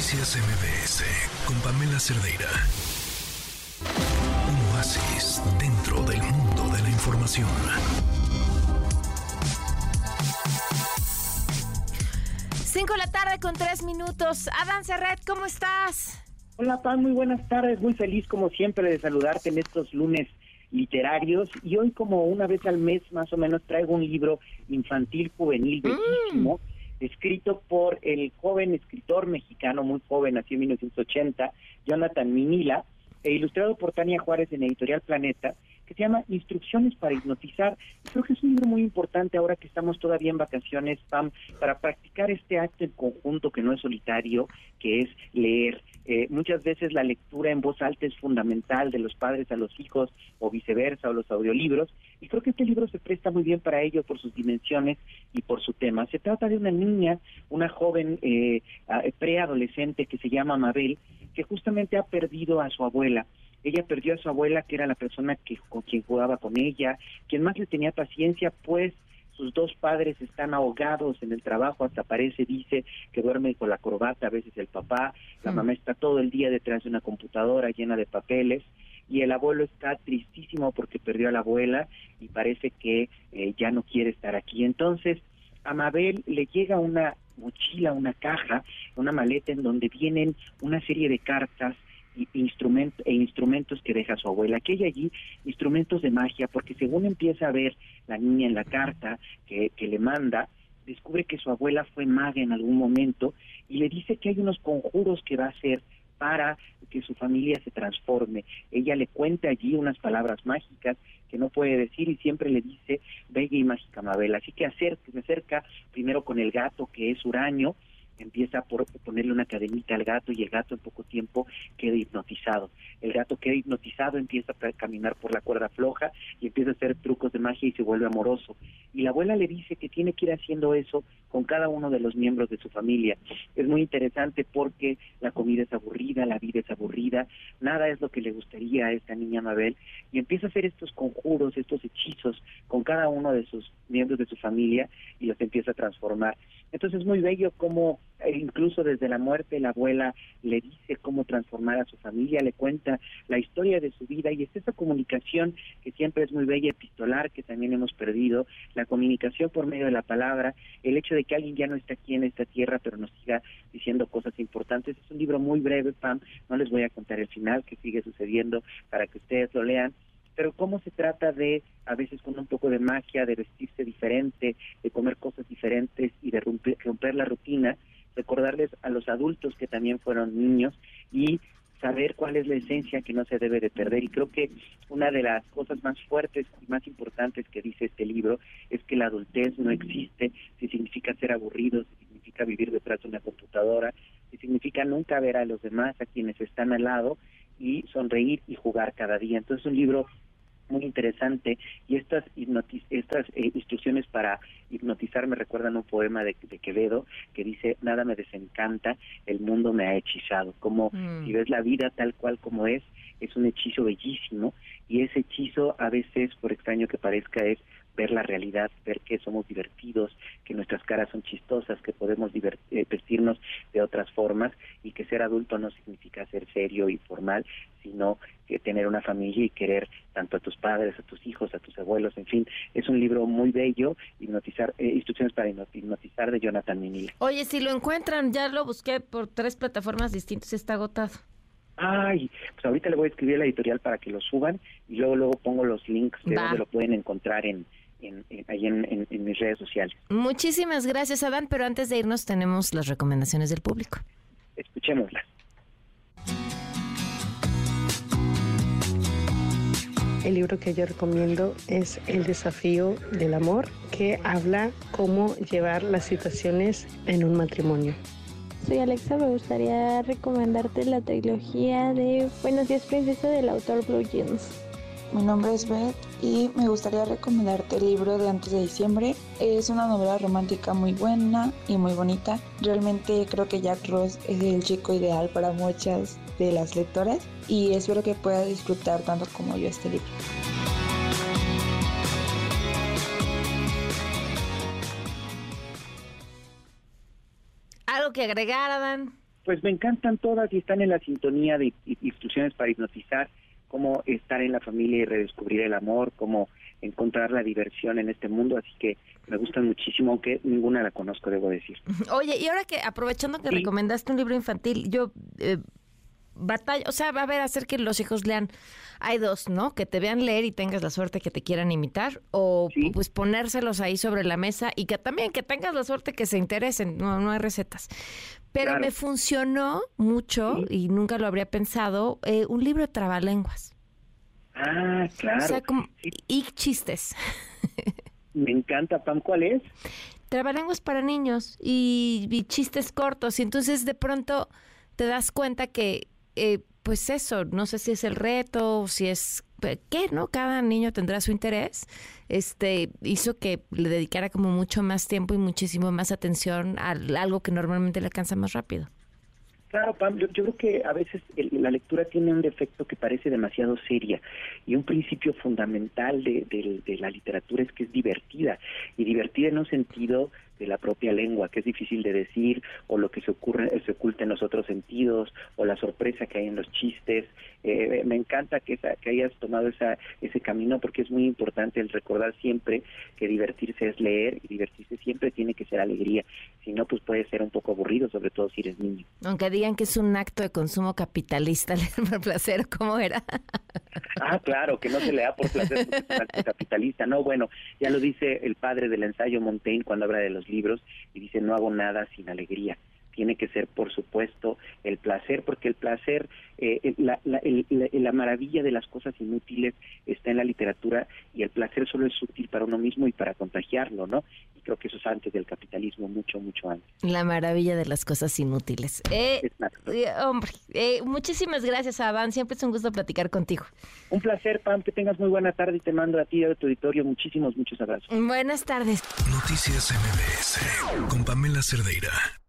Noticias MBS con Pamela Cerdeira. Un oasis dentro del mundo de la información. Cinco de la tarde con tres minutos. Adán Serret, ¿cómo estás? Hola, Pam, muy buenas tardes. Muy feliz, como siempre, de saludarte en estos lunes literarios. Y hoy, como una vez al mes, más o menos, traigo un libro infantil juvenil mm. Escrito por el joven escritor mexicano, muy joven, nació en 1980, Jonathan Minila, e ilustrado por Tania Juárez en Editorial Planeta, que se llama Instrucciones para hipnotizar. Creo que es un libro muy importante ahora que estamos todavía en vacaciones, Pam, para practicar este acto en conjunto que no es solitario, que es leer. Eh, muchas veces la lectura en voz alta es fundamental de los padres a los hijos o viceversa o los audiolibros y creo que este libro se presta muy bien para ello por sus dimensiones y por su tema. Se trata de una niña, una joven eh, preadolescente que se llama Mabel, que justamente ha perdido a su abuela. Ella perdió a su abuela, que era la persona que con quien jugaba con ella, quien más le tenía paciencia, pues sus dos padres están ahogados en el trabajo, hasta parece, dice, que duerme con la corbata, a veces el papá, la hmm. mamá está todo el día detrás de una computadora llena de papeles, y el abuelo está tristísimo porque perdió a la abuela y parece que eh, ya no quiere estar aquí. Entonces, a Mabel le llega una mochila, una caja, una maleta en donde vienen una serie de cartas instrumentos e instrumentos que deja su abuela, que hay allí instrumentos de magia, porque según empieza a ver la niña en la carta que, le manda, descubre que su abuela fue maga en algún momento y le dice que hay unos conjuros que va a hacer para que su familia se transforme. Ella le cuenta allí unas palabras mágicas que no puede decir y siempre le dice bella y mágica Mabel. Así que acerca, se acerca primero con el gato que es Uraño, empieza por ponerle una cadenita al gato y el gato en poco tiempo queda hipnotizado. El gato queda hipnotizado, empieza a caminar por la cuerda floja y empieza a hacer trucos de magia y se vuelve amoroso. Y la abuela le dice que tiene que ir haciendo eso con cada uno de los miembros de su familia. Es muy interesante porque la comida es aburrida, la vida es aburrida, nada es lo que le gustaría a esta niña Mabel y empieza a hacer estos conjuros, estos hechizos con cada uno de sus miembros de su familia y los empieza a transformar. Entonces es muy bello cómo eh, incluso desde la muerte la abuela le dice cómo transformar a su familia, le cuenta la historia de su vida y es esa comunicación que siempre es muy bella, epistolar, que también hemos perdido, la comunicación por medio de la palabra, el hecho de que alguien ya no está aquí en esta tierra pero nos siga diciendo cosas importantes. Es un libro muy breve, Pam, no les voy a contar el final que sigue sucediendo para que ustedes lo lean pero cómo se trata de, a veces con un poco de magia, de vestirse diferente, de comer cosas diferentes y de romper la rutina, a los adultos que también fueron niños y saber cuál es la esencia que no se debe de perder. Y creo que una de las cosas más fuertes y más importantes que dice este libro es que la adultez no existe, si significa ser aburrido, si significa vivir detrás de una computadora, si significa nunca ver a los demás, a quienes están al lado, y sonreír y jugar cada día. Entonces es un libro muy interesante. Y estas estas eh, instrucciones para hipnotizar me recuerdan un poema de, Quevedo que dice nada me desencanta el mundo me ha hechizado como mm. si ves la vida tal cual como es es un hechizo bellísimo. Y ese hechizo a veces por extraño que parezca es ver la realidad, ver que somos divertidos, que nuestras caras son chistosas, que podemos divertirnos eh, de otras formas y que ser adulto no significa ser serio y formal, sino que tener una familia y querer tanto a tus padres, a tus hijos, a tus abuelos, en fin, es un libro muy bello, hipnotizar, eh, instrucciones para hipnotizar de Jonathan Minil. Oye, si lo encuentran, ya lo busqué por tres plataformas distintas, está agotado. Ay, pues ahorita le voy a escribir a la editorial para que lo suban y luego luego pongo los links de donde lo pueden encontrar en, en, ahí en, en, mis redes sociales. Muchísimas gracias, Adán, pero antes de irnos tenemos las recomendaciones del público. Escuchémoslas. El libro que yo recomiendo es El desafío del amor, que habla cómo llevar las situaciones en un matrimonio. Soy Alexa, me gustaría recomendarte la trilogía de Buenos días, princesa del autor Blue Jeans. Mi nombre es Beth y me gustaría recomendarte el libro de Antes de Diciembre. Es una novela romántica muy buena y muy bonita. Realmente creo que Jack Ross es el chico ideal para muchas de las lectoras y espero que pueda disfrutar tanto como yo este libro. ¿Algo que agregar, Adán? Pues me encantan todas y están en la sintonía de instrucciones para hipnotizar, cómo estar en la familia y redescubrir el amor, cómo encontrar la diversión en este mundo, así que me gustan muchísimo, aunque ninguna la conozco, debo decir. Oye, y ahora que aprovechando que recomendaste un libro infantil, yo eh, batalla, o sea, va a haber hacer que los hijos lean. Hay dos, ¿no? Que te vean leer y tengas la suerte que te quieran imitar, o pues ponérselos ahí sobre la mesa y que también que tengas la suerte que se interesen. No, no hay recetas. Pero me funcionó mucho y nunca lo habría pensado eh, un libro de trabalenguas. Ah, claro. O sea, como, y chistes. Me encanta, Pam. ¿Cuál es? Trabalenguas para niños y, y, chistes cortos. Y entonces de pronto te das cuenta que eh, pues eso, no sé si es el reto, si es qué, ¿no? Cada niño tendrá su interés. Este hizo que le dedicara como mucho más tiempo y muchísimo más atención a algo que normalmente le alcanza más rápido. Claro, Pam, yo, creo que a veces la lectura tiene un defecto que parece demasiado seria y un principio fundamental de, de, la literatura es que es divertida y divertida en un sentido de la propia lengua, que es difícil de decir, o lo que se ocurre, se oculta en los otros sentidos, o la sorpresa que hay en los chistes. Eh, me encanta que, que hayas tomado esa, ese camino porque es muy importante el recordar siempre que divertirse es leer y divertirse siempre tiene que ser alegría. Si no, pues puede ser un poco aburrido, sobre todo si eres niño. Aunque digan que es un acto de consumo capitalista leer por placer, ¿cómo era? ah, claro, que no se lea por placer porque es un acto capitalista. No, bueno, ya lo dice el padre del ensayo Montaigne cuando habla de los libros y dice no hago nada sin alegría tiene que ser, por supuesto, el placer, porque el placer, eh, la, la, maravilla de las cosas inútiles está en la literatura y el placer solo es útil para uno mismo y para contagiarlo, ¿no? Y creo que eso es antes del capitalismo, mucho, mucho antes. La maravilla de las cosas inútiles. Eh, eh, hombre, muchísimas gracias, Adán. Siempre es un gusto platicar contigo. Un placer, Pam. Que tengas muy buena tarde y te mando a ti y a tu auditorio muchísimos, muchos abrazos. Buenas tardes. Noticias MBS con Pamela Cerdeira.